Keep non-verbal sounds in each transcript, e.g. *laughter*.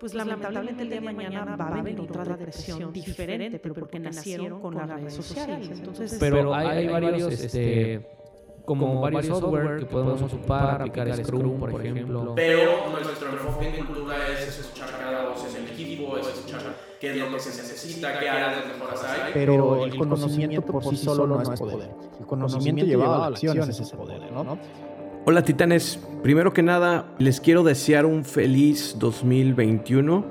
pues lamentablemente el día de mañana va a venir otra depresión diferente, pero porque nacieron con las redes sociales. Entonces, pero hay, varios, este, como, varios software que podemos ocupar, aplicar Scrum, por ejemplo. Pero nuestro enfoque en cultura es escuchar cada voz en el equipo, es escuchar qué es lo que se necesita, qué áreas de mejoras hay. Pero el conocimiento por sí solo no es poder. El conocimiento llevado a la acción es ese poder, ¿no? Hola titanes, primero que nada les quiero desear un feliz 2021,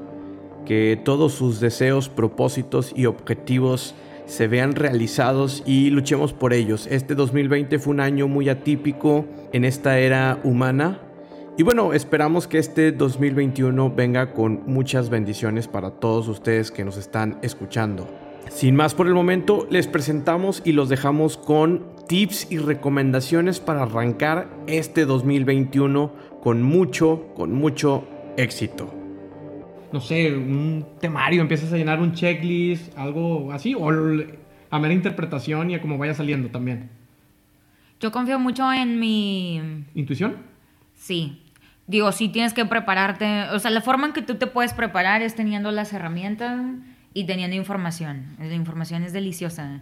que todos sus deseos, propósitos y objetivos se vean realizados y luchemos por ellos. Este 2020 fue un año muy atípico en esta era humana y bueno, esperamos que este 2021 venga con muchas bendiciones para todos ustedes que nos están escuchando. Sin más por el momento, les presentamos y los dejamos con tips y recomendaciones para arrancar este 2021 con mucho, con mucho éxito. No sé, un temario, empiezas a llenar un checklist, algo así, o a mera interpretación y a cómo vaya saliendo también. Yo confío mucho en mi... ¿Intuición? Sí. Digo, sí tienes que prepararte. O sea, la forma en que tú te puedes preparar es teniendo las herramientas y teniendo información. La información es deliciosa.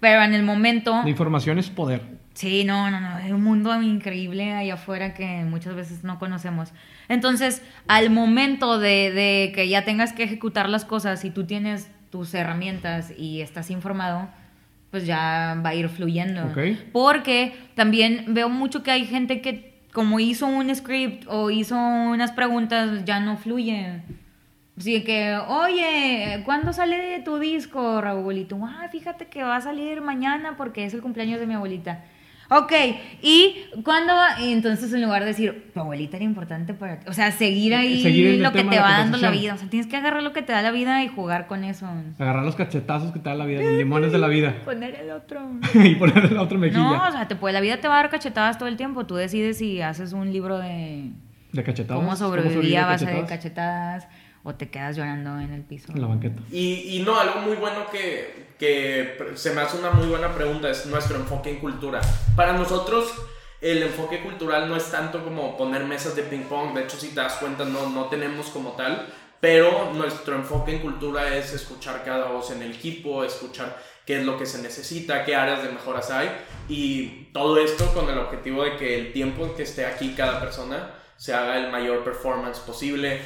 Pero en el momento... La información es poder. Sí, no, no, no. Hay un mundo increíble ahí afuera que muchas veces no conocemos. Entonces, al momento de, de que ya tengas que ejecutar las cosas y tú tienes tus herramientas y estás informado, pues ya va a ir fluyendo. Okay. Porque también veo mucho que hay gente que como hizo un script o hizo unas preguntas, ya no fluye. Así que, oye, ¿cuándo sale tu disco, Raúl? Y tú, ah, fíjate que va a salir mañana porque es el cumpleaños de mi abuelita. Ok, ¿y cuándo va? Y entonces en lugar de decir, tu abuelita era importante para ti. O sea, seguir ahí Seguir lo que te va dando la vida. O sea, tienes que agarrar lo que te da la vida y jugar con eso. Agarrar los cachetazos que te da la vida, los limones de la vida. *laughs* Poner el otro. *laughs* y ponerle la otra mejilla. No, o sea, te puede, la vida te va a dar cachetadas todo el tiempo. Tú decides si haces un libro de ¿De cachetadas? cómo sobrevivir a base de cachetadas? O te quedas llorando en el piso. En la banqueta. Y, y no, algo muy bueno que, que se me hace una muy buena pregunta es nuestro enfoque en cultura. Para nosotros, el enfoque cultural no es tanto como poner mesas de ping pong, de hecho, si te das cuenta, no, no tenemos como tal, pero nuestro enfoque en cultura es escuchar cada voz en el equipo, escuchar qué es lo que se necesita, qué áreas de mejoras hay, y todo esto con el objetivo de que el tiempo en que esté aquí cada persona se haga el mayor performance posible,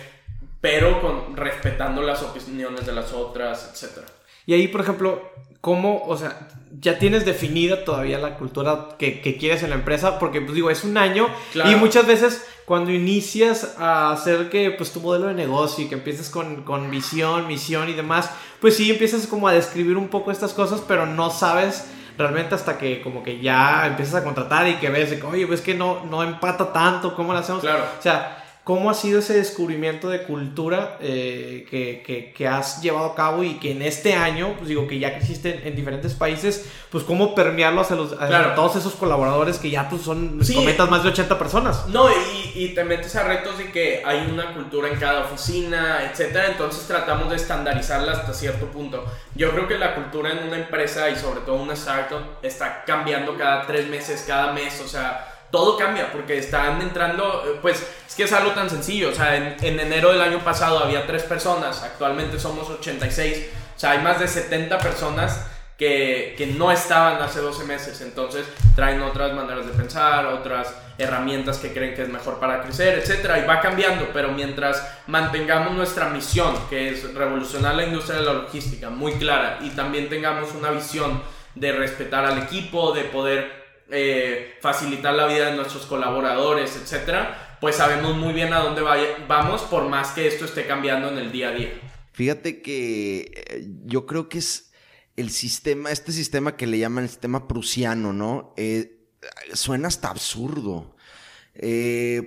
pero con, respetando las opiniones de las otras, etc. Y ahí, por ejemplo, ¿cómo, o sea, ya tienes definida todavía la cultura que, que quieres en la empresa? Porque, pues digo, es un año Claro. y muchas veces cuando inicias a hacer que, pues, tu modelo de negocio y que empieces con, con visión, misión y demás, pues sí, empiezas como a describir un poco estas cosas, pero no sabes realmente hasta que como que ya empiezas a contratar y que ves, oye, pues que no, no empata tanto, ¿cómo lo hacemos? Claro. O sea, ¿cómo ha sido ese descubrimiento de cultura eh, que, que- que has llevado a cabo y que en este año, pues digo, que ya que existe en, en diferentes países, pues cómo permearlo hacia, los, hacia Claro. todos esos colaboradores que ya pues son, Sí. comentas, más de 80 personas? No, y, y te metes a retos de que hay una cultura en cada oficina, etcétera. Entonces tratamos de estandarizarla hasta cierto punto. Yo creo que la cultura en una empresa y sobre todo una startup está cambiando cada tres meses, cada mes. O sea, todo cambia porque están entrando, eh, pues es que es algo tan sencillo. O sea, en, en enero del año pasado había tres personas, actualmente somos 86. O sea, hay más de 70 personas que, que no estaban hace 12 meses. Entonces traen otras maneras de pensar, otras herramientas que creen que es mejor para crecer, etcétera, y va cambiando, pero mientras mantengamos nuestra misión, que es revolucionar la industria de la logística, muy clara, y también tengamos una visión de respetar al equipo, de poder eh, facilitar la vida de nuestros colaboradores, etcétera, pues sabemos muy bien a dónde vamos, por más que esto esté cambiando en el día a día. Fíjate que eh, yo creo que es el sistema, este sistema que le llaman el sistema prusiano, ¿no? Eh, suena hasta absurdo.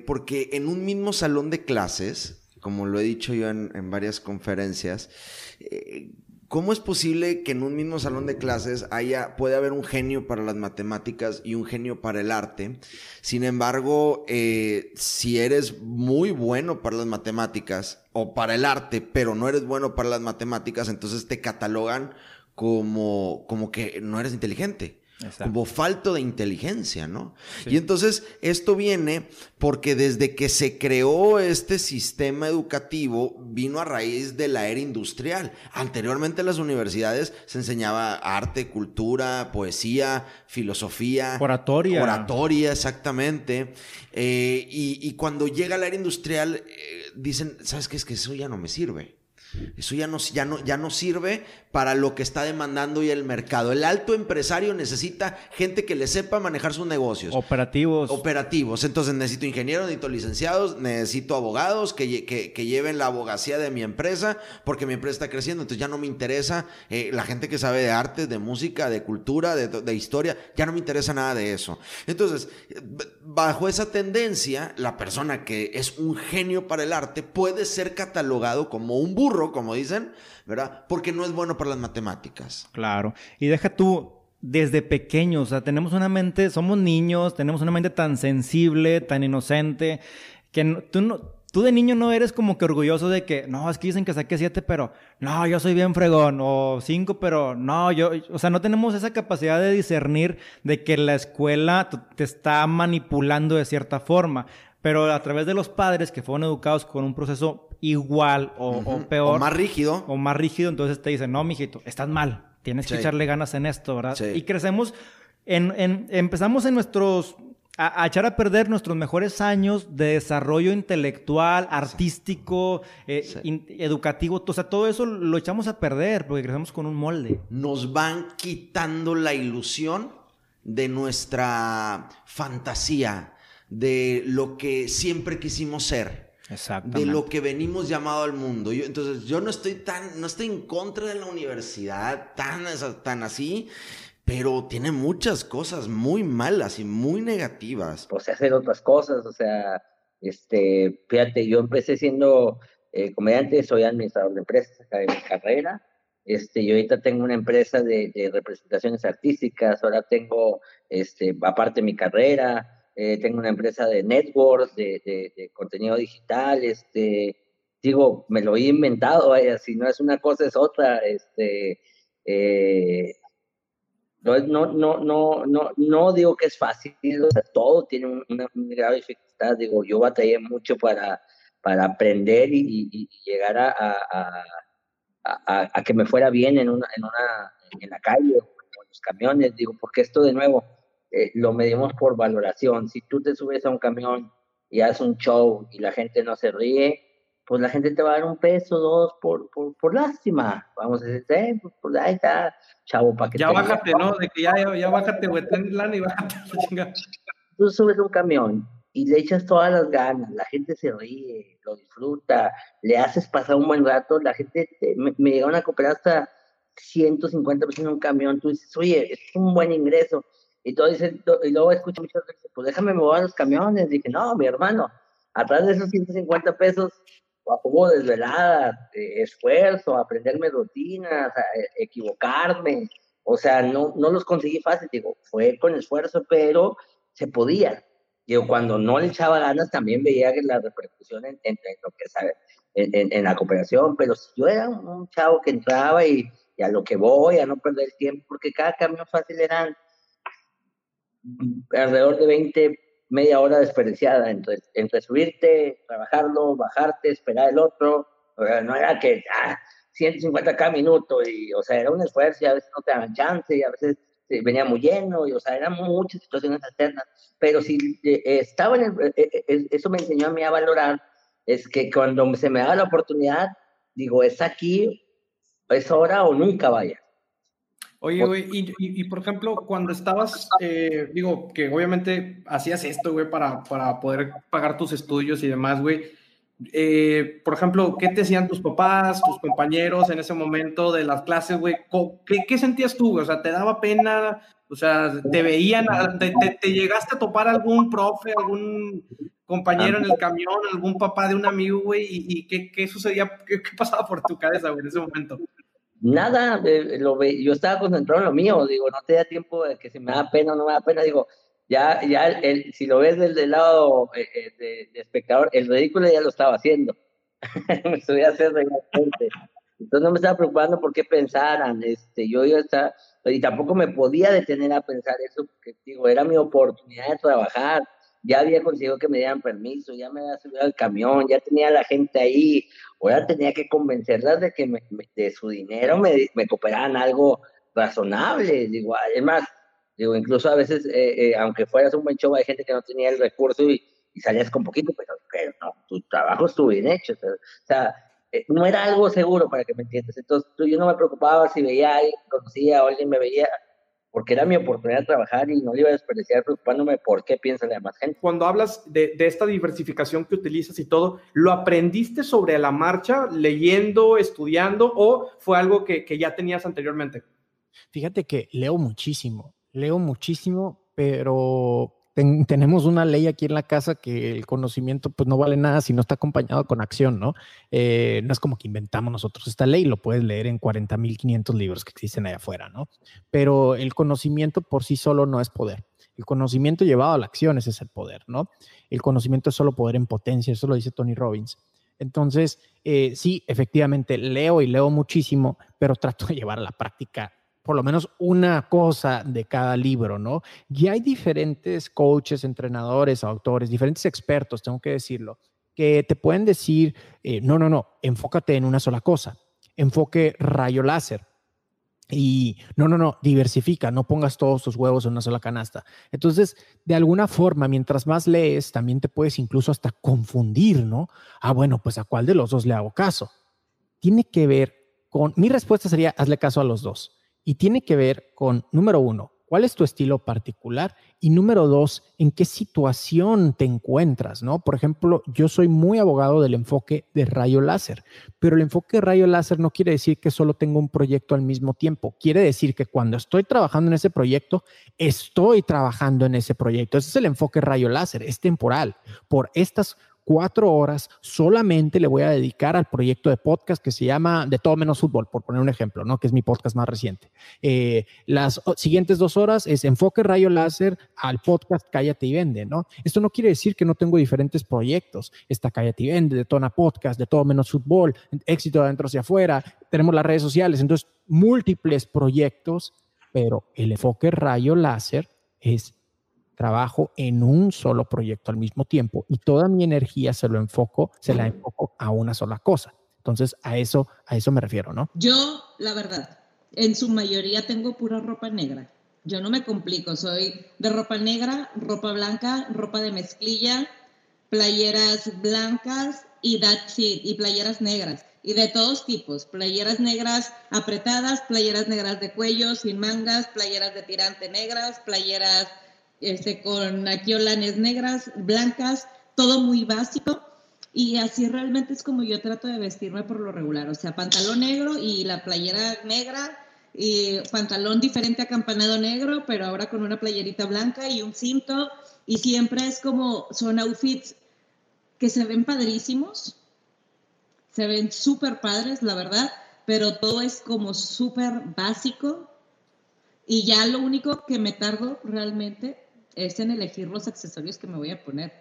Porque en un mismo salón de clases, como lo he dicho yo en, en varias conferencias, eh, ¿cómo es posible que en un mismo salón de clases haya, puede haber un genio para las matemáticas y un genio para el arte? Sin embargo, eh, si eres muy bueno para las matemáticas o para el arte, pero no eres bueno para las matemáticas, entonces te catalogan como, como que no eres inteligente. Como falto de inteligencia, ¿no? Y entonces esto viene porque desde que se creó este sistema educativo vino a raíz de la era industrial. Anteriormente en las universidades se enseñaba arte, cultura, poesía, filosofía. Oratoria. Oratoria, exactamente. Eh, y, cuando llega la era industrial, eh, dicen, ¿sabes qué? Es que eso ya no me sirve. Eso ya no, ya, no, ya no sirve para lo que está demandando hoy el mercado. El alto empresario necesita gente que le sepa manejar sus negocios. Operativos. Operativos. Entonces necesito ingenieros, necesito licenciados, necesito abogados que, que, lleven la abogacía de mi empresa porque mi empresa está creciendo. Entonces ya no me interesa eh, la gente que sabe de arte, de música, de cultura, de, de historia. Ya no me interesa nada de eso. Entonces, bajo esa tendencia, la persona que es un genio para el arte puede ser catalogado como un burro, como dicen ¿verdad? Porque no es bueno para las matemáticas. Claro. Y deja tú, desde pequeños, o sea, tenemos una mente, somos niños, tenemos una mente tan sensible, tan inocente, que tú no... Tú de niño no eres como que orgulloso de que, no, es que dicen que saqué siete, pero no, yo soy bien fregón, o cinco, pero no, yo, o sea, no tenemos esa capacidad de discernir de que la escuela te está manipulando de cierta forma pero a través de los padres que fueron educados con un proceso igual o, peor. O más rígido. O más rígido, entonces te dicen, no, mijito, estás mal, tienes que echarle ganas en esto, ¿verdad? Y crecemos, en, empezamos en nuestros, a, echar a perder nuestros mejores años de desarrollo intelectual, artístico, eh, educativo, o sea, todo eso lo echamos a perder porque crecemos con un molde. Nos van quitando la ilusión de nuestra fantasía de lo que siempre quisimos ser. De lo que venimos llamado al mundo. Yo, entonces, yo no estoy tan, no estoy en contra de la universidad tan, tan así, pero tiene muchas cosas muy malas y muy negativas. Pues hacer otras cosas, o sea, este, fíjate, yo empecé siendo eh, comediante, soy administrador de empresas, acabé mi carrera. Este, yo ahorita tengo una empresa de, de representaciones artísticas, ahora tengo, este, aparte mi carrera, eh, tengo una empresa de networks, de, de, contenido digital, este, digo, me lo he inventado, vaya, si no es una cosa es otra, este, eh, no, no, no, no, no, digo que es fácil, todo tiene una, una grave dificultad, digo, yo batallé mucho para, para aprender y, llegar a, a, a, a, que me fuera bien en una, en una, en la calle, o en los camiones, digo, porque esto de nuevo, eh, lo medimos por valoración. Si tú te subes a un camión y haces un show y la gente no se ríe, pues la gente te va a dar un peso, dos, por, por, por lástima. Vamos a decir, eh, pues, pues ahí está, chavo, para que Ya bájate, ¿no? De que ya, ya, bájate, güey, ten lana y bájate *laughs* Tú subes un camión y le echas todas las ganas, la gente se ríe, lo disfruta, le haces pasar un buen rato, la gente, me, me llegaron a cooperar hasta 150 pesos en un camión, tú dices, oye, es un buen ingreso, y, todo dice, y luego escucho muchas veces, pues déjame mover los camiones. Dije, no, mi hermano, atrás de esos 150 pesos, hubo desvelada, eh, esfuerzo, aprenderme rutinas, e, equivocarme. O sea, no, no los conseguí fácil, digo, fue con esfuerzo, pero se podía. Digo, cuando no le echaba ganas, también veía que la repercusión en, lo que sabe, en, en, la cooperación, pero si yo era un, chavo que entraba y, a lo que voy, a no perder tiempo, porque cada camión fácil eran alrededor de 20, media hora desperdiciada entre, entre subirte, trabajarlo, bajarte, esperar el otro. no era que ah, 150 minutos, y, o sea, era un esfuerzo y a veces no te daban chance y a veces venía muy lleno, y, o sea, eran muchas situaciones alternas. Pero si eh, estaba en el, eh, eh, eso me enseñó a mí a valorar, es que cuando se me da la oportunidad, digo, es aquí, es ahora o nunca vaya. Oye, güey, y, y, por ejemplo, cuando estabas, eh, digo, que obviamente hacías esto, güey, para, para poder pagar tus estudios y demás, güey. Eh, por ejemplo, ¿qué te decían tus papás, tus compañeros en ese momento de las clases, güey? ¿Qué, ¿Qué, sentías tú, güey? O sea, ¿te daba pena? O sea, ¿te veían? ¿Te, te, llegaste a topar algún profe, algún compañero en el camión, algún papá de un amigo, güey? ¿Y, y qué, qué, sucedía? ¿Qué, ¿Qué, pasaba por tu cabeza, güey, en ese momento? Nada, eh, lo yo estaba concentrado en lo mío, digo, no te da tiempo de que si me da pena o no me da pena, digo, ya, ya el, si lo ves del, lado eh, eh, de, espectador, el ridículo ya lo estaba haciendo. *laughs* me subí a hacer. Entonces no me estaba preocupando por qué pensaran, este, yo ya estaba, y tampoco me podía detener a pensar eso, porque digo, era mi oportunidad de trabajar, ya había conseguido que me dieran permiso, ya me había subido al camión, ya tenía a la gente ahí, ahora tenía que convencerlas de que de su dinero me, me cooperaran algo razonable, digo, es más, digo, incluso a veces, eh, eh, aunque fueras un buen show, hay gente que no tenía el recurso y, salías con poquito, pero, pero no, tu trabajo estuvo bien hecho, o sea, eh, no era algo seguro para que me entiendas. Entonces yo no me preocupaba si veía a alguien, conocía o alguien me veía, porque era mi oportunidad de trabajar y no le iba a desperdiciar preocupándome por qué piensa la demás gente. Cuando hablas de, de, esta diversificación que utilizas y todo, ¿lo aprendiste sobre la marcha, leyendo, estudiando o fue algo que, que ya tenías anteriormente? Fíjate que leo muchísimo, leo muchísimo, pero tenemos una ley aquí en la casa que el conocimiento pues no vale nada si no está acompañado con acción, ¿no? Eh, no es como que inventamos nosotros esta ley, lo puedes leer en 40.500 libros que existen allá afuera, ¿no? Pero el conocimiento por sí solo no es poder. El conocimiento llevado a la acción es el poder, ¿no? El conocimiento es solo poder en potencia, eso lo dice Tony Robbins. Entonces, eh, sí, efectivamente, leo y leo muchísimo, pero trato de llevar a la práctica por lo menos una cosa de cada libro, ¿no? Y hay diferentes coaches, entrenadores, autores, diferentes expertos, tengo que decirlo, que te pueden decir, eh, no, no, no, enfócate en una sola cosa, enfoque rayo láser. Y no, no, no, diversifica, no pongas todos tus huevos en una sola canasta. Entonces, de alguna forma, mientras más lees, también te puedes incluso hasta confundir, ¿no? Ah, bueno, pues a cuál de los dos le hago caso. Tiene que ver con, mi respuesta sería, hazle caso a los dos y tiene que ver con, número uno, cuál es tu estilo particular y número dos, en qué situación te encuentras, ¿no? Por ejemplo, yo soy muy abogado del enfoque de rayo láser, pero el enfoque de rayo láser no quiere decir que solo tengo un proyecto al mismo tiempo, quiere decir que cuando estoy trabajando en ese proyecto, estoy trabajando en ese proyecto. Ese es el enfoque rayo láser, es temporal. Por estas cuatro horas solamente le voy a dedicar al proyecto de podcast que se llama De todo menos fútbol, por poner un ejemplo, ¿no? Que es mi podcast más reciente. Eh, las siguientes dos horas es enfoque rayo láser al podcast Cállate y Vende, ¿no? Esto no quiere decir que no tengo diferentes proyectos. Está Cállate y Vende, de Tona Podcast, de todo menos fútbol, éxito de adentro hacia afuera, tenemos las redes sociales, entonces múltiples proyectos, pero el enfoque rayo láser es trabajo en un solo proyecto al mismo tiempo y toda mi energía se lo enfoco, se la enfoco a una sola cosa. Entonces, a eso, a eso me refiero, ¿no? Yo, la verdad, en su mayoría tengo pura ropa negra. Yo no me complico, soy de ropa negra, ropa blanca, ropa de mezclilla, playeras blancas y y playeras negras. Y de todos tipos, playeras negras apretadas, playeras negras de cuello, sin mangas, playeras de tirante negras, playeras este, con olanes negras, blancas, todo muy básico. Y así realmente es como yo trato de vestirme por lo regular. O sea, pantalón negro y la playera negra, y pantalón diferente a campanado negro, pero ahora con una playerita blanca y un cinto. Y siempre es como, son outfits que se ven padrísimos, se ven súper padres, la verdad, pero todo es como súper básico. Y ya lo único que me tardo realmente es en elegir los accesorios que me voy a poner.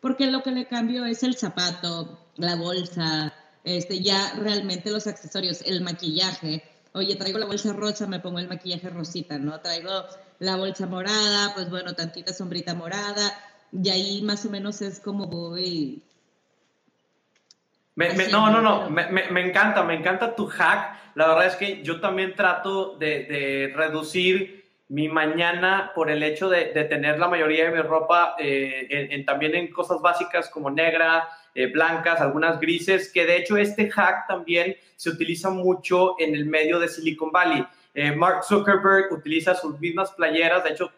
Porque lo que le cambio es el zapato, la bolsa, este, ya realmente los accesorios, el maquillaje. Oye, traigo la bolsa rosa, me pongo el maquillaje rosita, ¿no? Traigo la bolsa morada, pues bueno, tantita sombrita morada. Y ahí más o menos es como voy. no, no, no, me, me, encanta, me encanta tu hack. La verdad es que yo también trato de, de reducir mi mañana por el hecho de, tener la mayoría de mi ropa eh, también en cosas básicas como negra, eh, blancas, algunas grises, que de hecho este hack también se utiliza mucho en el medio de Silicon Valley. Eh, Mark Zuckerberg utiliza sus mismas playeras, de hecho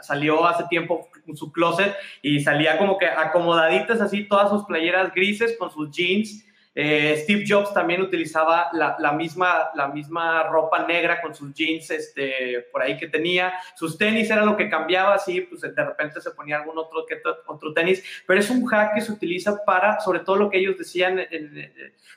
salió hace tiempo su closet y salía como que acomodaditas así todas sus playeras grises con sus jeans eh, Steve Jobs también utilizaba la, misma, la misma ropa negra con sus jeans este, por ahí que tenía. Sus tenis era lo que cambiaba, así, pues de repente se ponía algún otro, otro tenis. Pero es un hack que se utiliza para, sobre todo lo que ellos decían,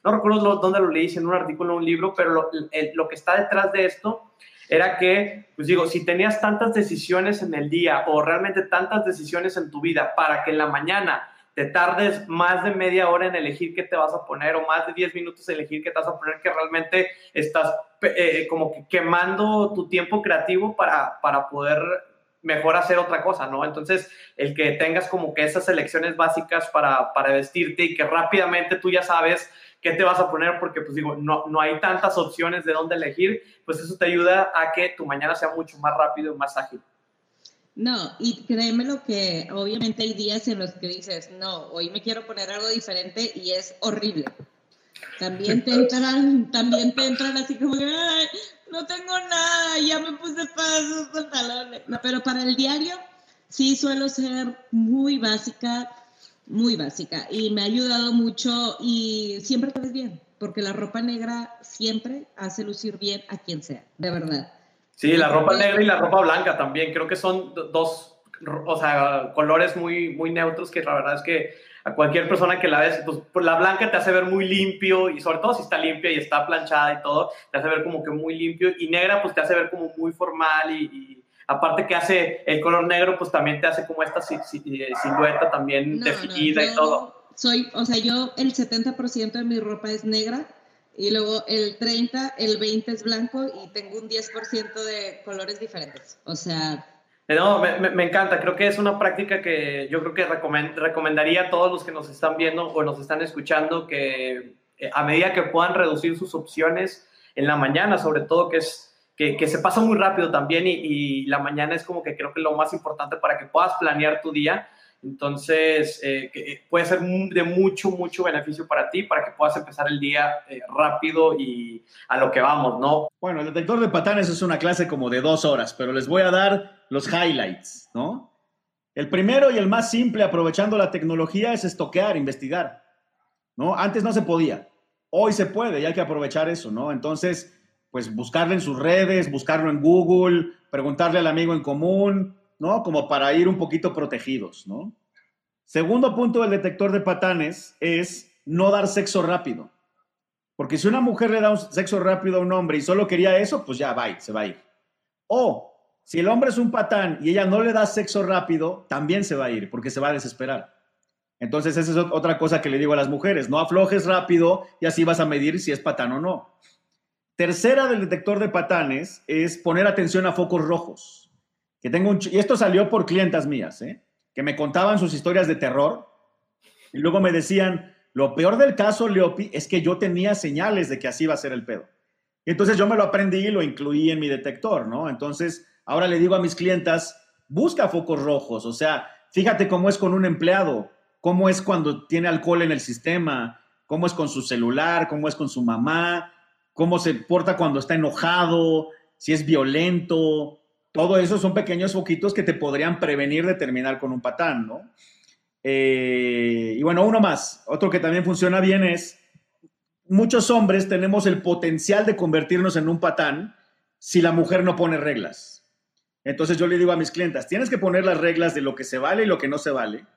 no recuerdo dónde lo leí, en un artículo o un libro, pero lo, lo que está detrás de esto era que, pues digo, si tenías tantas decisiones en el día o realmente tantas decisiones en tu vida para que en la mañana te tardes más de media hora en elegir qué te vas a poner o más de 10 minutos en elegir qué te vas a poner, que realmente estás eh, como que quemando tu tiempo creativo para, para poder mejor hacer otra cosa, ¿no? Entonces, el que tengas como que esas elecciones básicas para, para vestirte y que rápidamente tú ya sabes qué te vas a poner, porque pues digo, no, no hay tantas opciones de dónde elegir, pues eso te ayuda a que tu mañana sea mucho más rápido y más ágil. No, y créeme lo que obviamente hay días en los que dices, no, hoy me quiero poner algo diferente y es horrible. También te entran, también te entran así como Ay, no tengo nada, ya me puse pasos, pantalones. No, pero para el diario sí suelo ser muy básica, muy básica y me ha ayudado mucho y siempre te ves bien, porque la ropa negra siempre hace lucir bien a quien sea, de verdad. Sí, la ropa negra y la ropa blanca también. Creo que son dos, o sea, colores muy, muy neutros que la verdad es que a cualquier persona que la ves, pues, pues, la blanca te hace ver muy limpio y sobre todo si está limpia y está planchada y todo, te hace ver como que muy limpio y negra pues te hace ver como muy formal y, aparte que hace el color negro pues también te hace como esta eh, silueta también definida y todo. Soy, o sea, yo el 70% de mi ropa es negra y luego el 30, el 20 es blanco y tengo un 10% de colores diferentes. O sea... No, me, me, encanta. Creo que es una práctica que yo creo que recomendaría a todos los que nos están viendo o nos están escuchando que eh, a medida que puedan reducir sus opciones en la mañana, sobre todo que es que, que se pasa muy rápido también y, y, la mañana es como que creo que lo más importante para que puedas planear tu día entonces, eh, eh, puede ser de mucho, mucho beneficio para ti, para que puedas empezar el día eh, rápido y a lo que vamos, ¿no? Bueno, el detector de patanes es una clase como de dos horas, pero les voy a dar los highlights, ¿no? El primero y el más simple, aprovechando la tecnología, es estoquear, investigar, ¿no? Antes no se podía, hoy se puede y hay que aprovechar eso, ¿no? Entonces, pues buscarlo en sus redes, buscarlo en Google, preguntarle al amigo en común, ¿no? Como para ir un poquito protegidos, ¿no? Segundo punto del detector de patanes es no dar sexo rápido. Porque si una mujer le da un sexo rápido a un hombre y solo quería eso, pues ya va, se va a ir. O si el hombre es un patán y ella no le da sexo rápido, también se va a ir porque se va a desesperar. Entonces esa es otra cosa que le digo a las mujeres, no aflojes rápido y así vas a medir si es patán o no. Tercera del detector de patanes es poner atención a focos rojos tengo. Y esto salió por clientas mías, ¿eh? que me contaban sus historias de terror y luego me decían, lo peor del caso, Leopi, es que yo tenía señales de que así iba a ser el pedo. Y entonces yo me lo aprendí y lo incluí en mi detector, ¿no? Entonces, ahora le digo a mis clientas, busca focos rojos, o sea, fíjate cómo es con un empleado, cómo es cuando tiene alcohol en el sistema, cómo es con su celular, cómo es con su mamá, cómo se porta cuando está enojado, si es violento, todo eso son pequeños foquitos que te podrían prevenir de terminar con un patán, ¿no? Eh, y bueno, uno más, otro que también funciona bien es, muchos hombres tenemos el potencial de convertirnos en un patán si la mujer no pone reglas. Entonces yo le digo a mis clientas, tienes que poner las reglas de lo que se vale y lo que no se vale.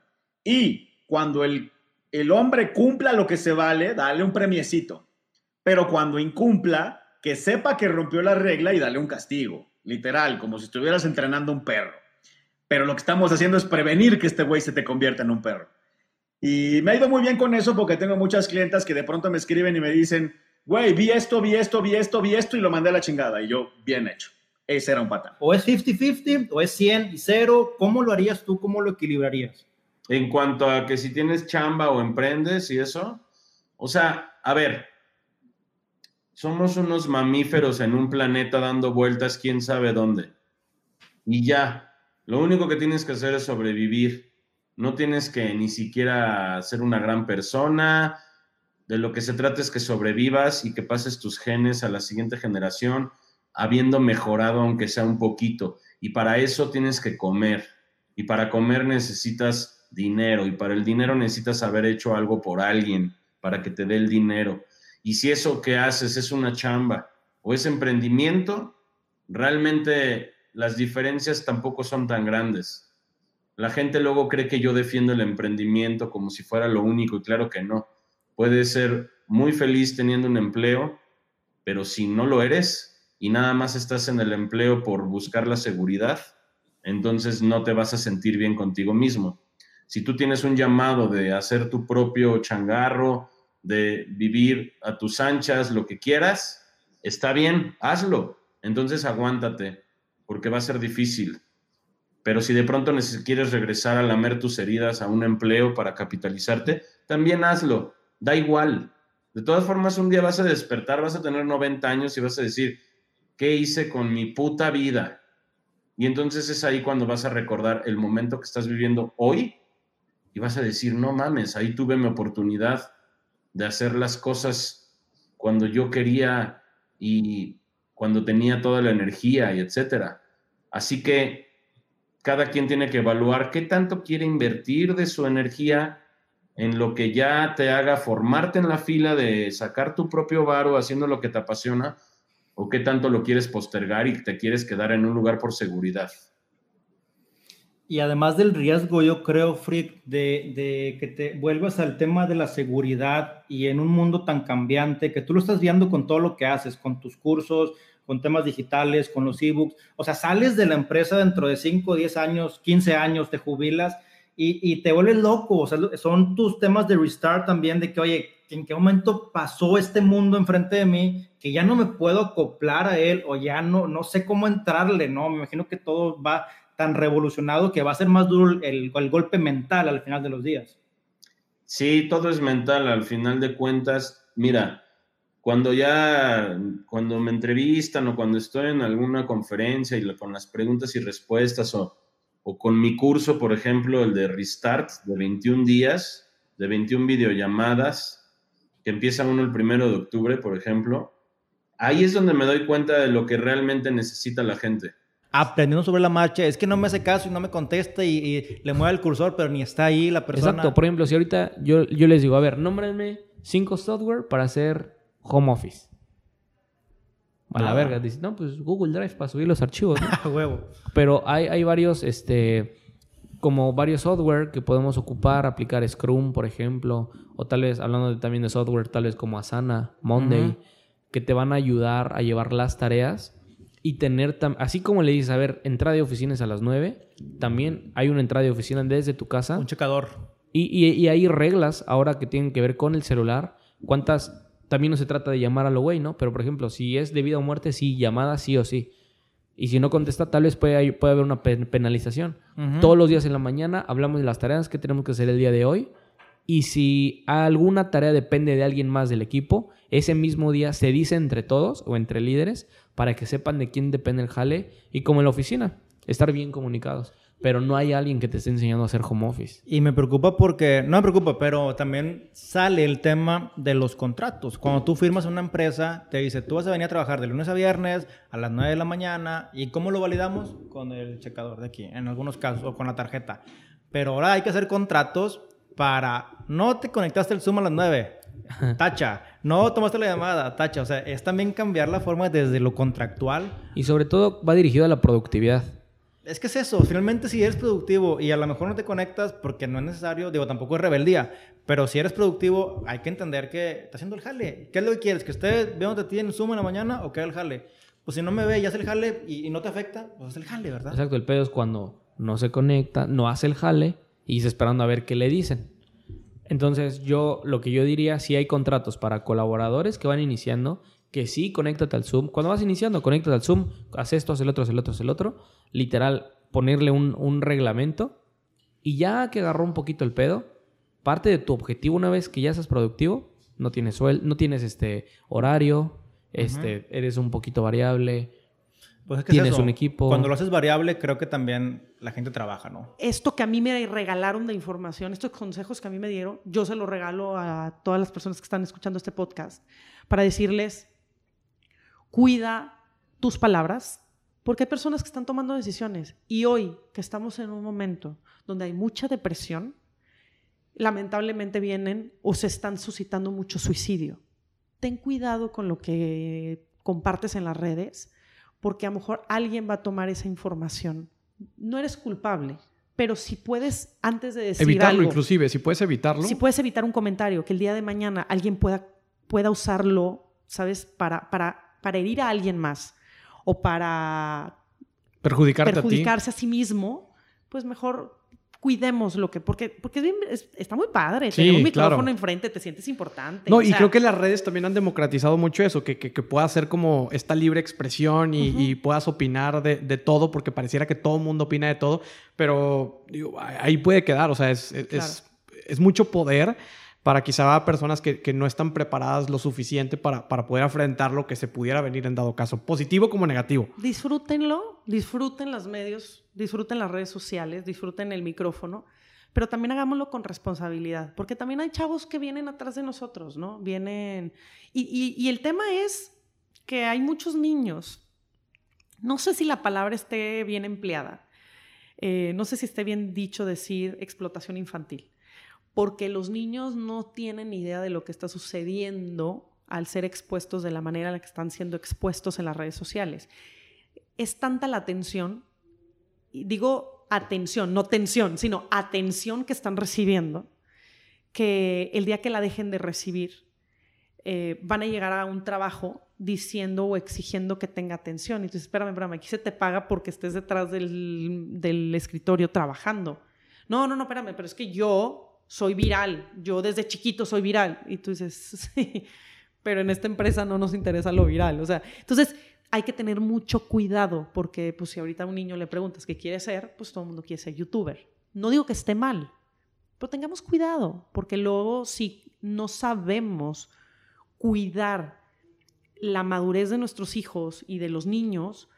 Y cuando el, el hombre cumpla lo que se vale, dale un premiecito. Pero cuando incumpla, que sepa que rompió la regla y dale un castigo literal, como si estuvieras entrenando un perro. Pero lo que estamos haciendo es prevenir que este güey se te convierta en un perro. Y me ha ido muy bien con eso porque tengo muchas clientas que de pronto me escriben y me dicen, güey, vi esto, vi esto, vi esto, vi esto y lo mandé a la chingada. Y yo, bien hecho. Ese era un patán. O es 50-50 o es 100 y 0. ¿Cómo lo harías tú? ¿Cómo lo equilibrarías? En cuanto a que si tienes chamba o emprendes y eso. O sea, a ver, somos unos mamíferos en un planeta dando vueltas quién sabe dónde. Y ya, lo único que tienes que hacer es sobrevivir. No tienes que ni siquiera ser una gran persona. De lo que se trata es que sobrevivas y que pases tus genes a la siguiente generación habiendo mejorado aunque sea un poquito. Y para eso tienes que comer. Y para comer necesitas dinero. Y para el dinero necesitas haber hecho algo por alguien para que te dé el dinero. Y si eso que haces es una chamba o es emprendimiento, realmente las diferencias tampoco son tan grandes. La gente luego cree que yo defiendo el emprendimiento como si fuera lo único y claro que no. Puedes ser muy feliz teniendo un empleo, pero si no lo eres y nada más estás en el empleo por buscar la seguridad, entonces no te vas a sentir bien contigo mismo. Si tú tienes un llamado de hacer tu propio changarro, de vivir a tus anchas, lo que quieras, está bien, hazlo. Entonces aguántate, porque va a ser difícil. Pero si de pronto quieres regresar a lamer tus heridas a un empleo para capitalizarte, también hazlo. Da igual. De todas formas, un día vas a despertar, vas a tener 90 años y vas a decir, ¿qué hice con mi puta vida? Y entonces es ahí cuando vas a recordar el momento que estás viviendo hoy y vas a decir, no mames, ahí tuve mi oportunidad de hacer las cosas cuando yo quería y cuando tenía toda la energía y etcétera. Así que cada quien tiene que evaluar qué tanto quiere invertir de su energía en lo que ya te haga formarte en la fila de sacar tu propio varo haciendo lo que te apasiona o qué tanto lo quieres postergar y te quieres quedar en un lugar por seguridad. Y además del riesgo, yo creo, Frick, de, de, que te vuelvas al tema de la seguridad y en un mundo tan cambiante, que tú lo estás viendo con todo lo que haces, con tus cursos, con temas digitales, con los ebooks. O sea, sales de la empresa dentro de 5, 10 años, 15 años, te jubilas y, te vuelves loco. O sea, son tus temas de restart también, de que, oye, ¿en qué momento pasó este mundo enfrente de mí que ya no me puedo acoplar a él o ya no, no sé cómo entrarle, ¿no? Me imagino que todo va tan revolucionado que va a ser más duro el, el golpe mental al final de los días. Sí, todo es mental al final de cuentas. Mira, cuando ya, cuando me entrevistan o cuando estoy en alguna conferencia y con las preguntas y respuestas o, o con mi curso, por ejemplo, el de Restart de 21 días, de 21 videollamadas, que empieza uno el primero de octubre, por ejemplo, ahí es donde me doy cuenta de lo que realmente necesita la gente. Aprendiendo sobre la marcha, es que no me hace caso y no me contesta y, le mueve el cursor, pero ni está ahí la persona. Exacto, por ejemplo, si ahorita yo, yo les digo, a ver, nómbrenme cinco software para hacer home office. A la verga. Dice, no, pues Google Drive para subir los archivos. *laughs* huevo. Pero hay, hay varios, este, como varios software que podemos ocupar, aplicar Scrum, por ejemplo, o tal vez, hablando también de software, tal vez como Asana, Monday, que te van a ayudar a llevar las tareas y tener, así como le dices, a ver, entrada de oficinas a las 9, también hay una entrada de oficina desde tu casa. Un checador. Y, y, y hay reglas ahora que tienen que ver con el celular, cuántas también no se trata de llamar a lo güey, ¿no? Pero, por ejemplo, si es de vida o muerte, sí, llamada sí o sí. Y si no contesta, tal vez puede, puede haber una penalización. Todos los días en la mañana hablamos de las tareas que tenemos que hacer el día de hoy. Y si alguna tarea depende de alguien más del equipo, ese mismo día se dice entre todos o entre líderes para que sepan de quién depende el jale y como en la oficina, estar bien comunicados pero no hay alguien que te esté enseñando a hacer home office. Y me preocupa porque, no me preocupa, pero también sale el tema de los contratos. Cuando tú firmas una empresa, te dice, tú vas a venir a trabajar de lunes a viernes a las 9 de la mañana. ¿Y cómo lo validamos? Con el checador de aquí, en algunos casos, o con la tarjeta. Pero ahora hay que hacer contratos para, no te conectaste el Zoom a las 9, *laughs* tacha. No tomaste la llamada, tacha. O sea, es también cambiar la forma desde lo contractual. Y sobre todo va dirigido a la productividad. Es que es eso, finalmente si eres productivo y a lo mejor no te conectas porque no es necesario, digo, tampoco es rebeldía, pero si eres productivo hay que entender que está haciendo el jale. ¿Qué es lo que quieres? ¿Que usted vea donde tiene Zoom en la mañana o que el jale? Pues si no me ve y hace el jale y, no te afecta, pues hace el jale, ¿verdad? Exacto, el pedo es cuando no se conecta, no hace el jale y está esperando a ver qué le dicen. Entonces yo, lo que yo diría, si hay contratos para colaboradores que van iniciando, que sí, conéctate al Zoom. Cuando vas iniciando, conéctate al Zoom, haz esto, haz el otro, haz el otro, haz el otro. Literal, ponerle un, reglamento. Y ya que agarró un poquito el pedo, parte de tu objetivo una vez que ya seas productivo, no tienes suel no tienes este horario, este, eres un poquito variable. Pues tienes un equipo. Cuando lo haces variable, creo que también la gente trabaja, ¿no? Esto que a mí me regalaron de información, estos consejos que a mí me dieron, yo se los regalo a todas las personas que están escuchando este podcast para decirles, cuida tus palabras, porque hay personas que están tomando decisiones. Y hoy, que estamos en un momento donde hay mucha depresión, lamentablemente vienen o se están suscitando mucho suicidio. Ten cuidado con lo que compartes en las redes, porque a lo mejor alguien va a tomar esa información. No eres culpable, pero si puedes, antes de decir Evitarlo inclusive, si puedes evitarlo. Si puedes evitar un comentario, que el día de mañana alguien pueda, pueda usarlo, ¿sabes? Para, para para herir a alguien más o para Perjudicarte perjudicarse a, sí mismo, pues mejor cuidemos lo que, porque, porque es está muy padre, Sí, tener un micrófono claro. enfrente, te sientes importante. No, o y creo que las redes también han democratizado mucho eso, que, que, que puedas ser como esta libre expresión y, y puedas opinar de, de todo, porque pareciera que todo el mundo opina de todo, pero digo, ahí puede quedar, o sea, es, es, es- es mucho poder para quizá personas que, que no están preparadas lo suficiente para, para poder afrontar lo que se pudiera venir en dado caso, positivo como negativo. Disfrútenlo, disfruten los medios, disfruten las redes sociales, disfruten el micrófono, pero también hagámoslo con responsabilidad, porque también hay chavos que vienen atrás de nosotros, ¿no? Vienen... Y, y- el tema es que hay muchos niños, no sé si la palabra esté bien empleada, eh, no sé si esté bien dicho decir explotación infantil, porque los niños no tienen idea de lo que está sucediendo al ser expuestos de la manera en la que están siendo expuestos en las redes sociales. Es tanta la atención, digo atención, no tensión, sino atención que están recibiendo, que el día que la dejen de recibir, eh, van a llegar a un trabajo diciendo o exigiendo que tenga atención. Y tú dices, espérame, espérame, aquí se te paga porque estés detrás del, del escritorio trabajando. No, no, no, espérame, pero es que yo soy viral, yo desde chiquito soy viral. Y tú dices, *laughs* sí, pero en esta empresa no nos interesa lo viral. O sea, entonces hay que tener mucho cuidado porque pues si ahorita a un niño le preguntas qué quiere ser, pues todo el mundo quiere ser youtuber. No digo que esté mal, pero tengamos cuidado porque luego si no sabemos cuidar la madurez de nuestros hijos y de los niños,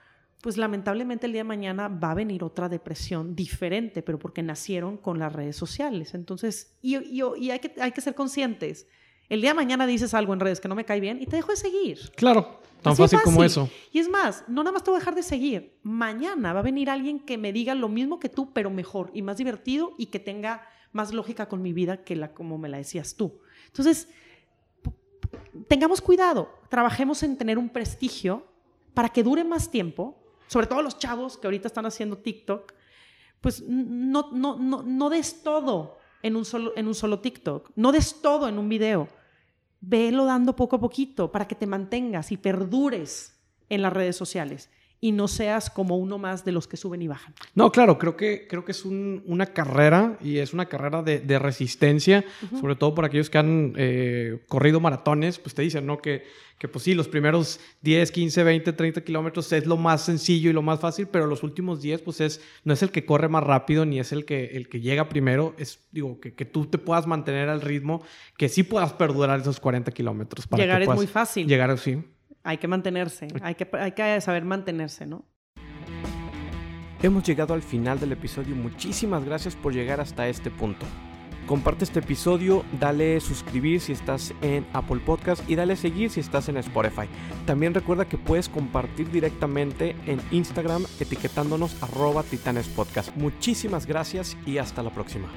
pues lamentablemente el día de mañana va a venir otra depresión diferente, pero porque nacieron con las redes sociales. Entonces, y, y- y hay, que, hay que ser conscientes. El día de mañana dices algo en redes que no me cae bien y te dejo de seguir. Claro, tan fácil, como eso. Y es más, no nada más te voy a dejar de seguir. Mañana va a venir alguien que me diga lo mismo que tú, pero mejor y más divertido y que tenga más lógica con mi vida que la como me la decías tú. Entonces, tengamos cuidado, trabajemos en tener un prestigio para que dure más tiempo, sobre todo los chavos que ahorita están haciendo TikTok, pues no, no, no, no des todo en un, solo, en un solo TikTok, no des todo en un video, velo dando poco a poquito para que te mantengas y perdures en las redes sociales y no seas como uno más de los que suben y bajan. No, claro, creo que, creo que es un- una carrera y es una carrera de, de resistencia, sobre todo por aquellos que han eh, corrido maratones, pues te dicen, ¿no? Que, que pues sí, los primeros 10, 15, 20, 30 kilómetros es lo más sencillo y lo más fácil, pero los últimos 10, pues es, no es el que corre más rápido ni es el que, el que llega primero, es, digo, que, que tú te puedas mantener al ritmo, que sí puedas perdurar esos 40 kilómetros. para que Llegar es puedas muy fácil. Llegar así. Hay que mantenerse, hay que, hay que saber mantenerse, ¿no? Hemos llegado al final del episodio. Muchísimas gracias por llegar hasta este punto. Comparte este episodio, dale suscribir si estás en Apple Podcast y dale seguir si estás en Spotify. También recuerda que puedes compartir directamente en Instagram etiquetándonos arroba titanespodcast. Muchísimas gracias y hasta la próxima.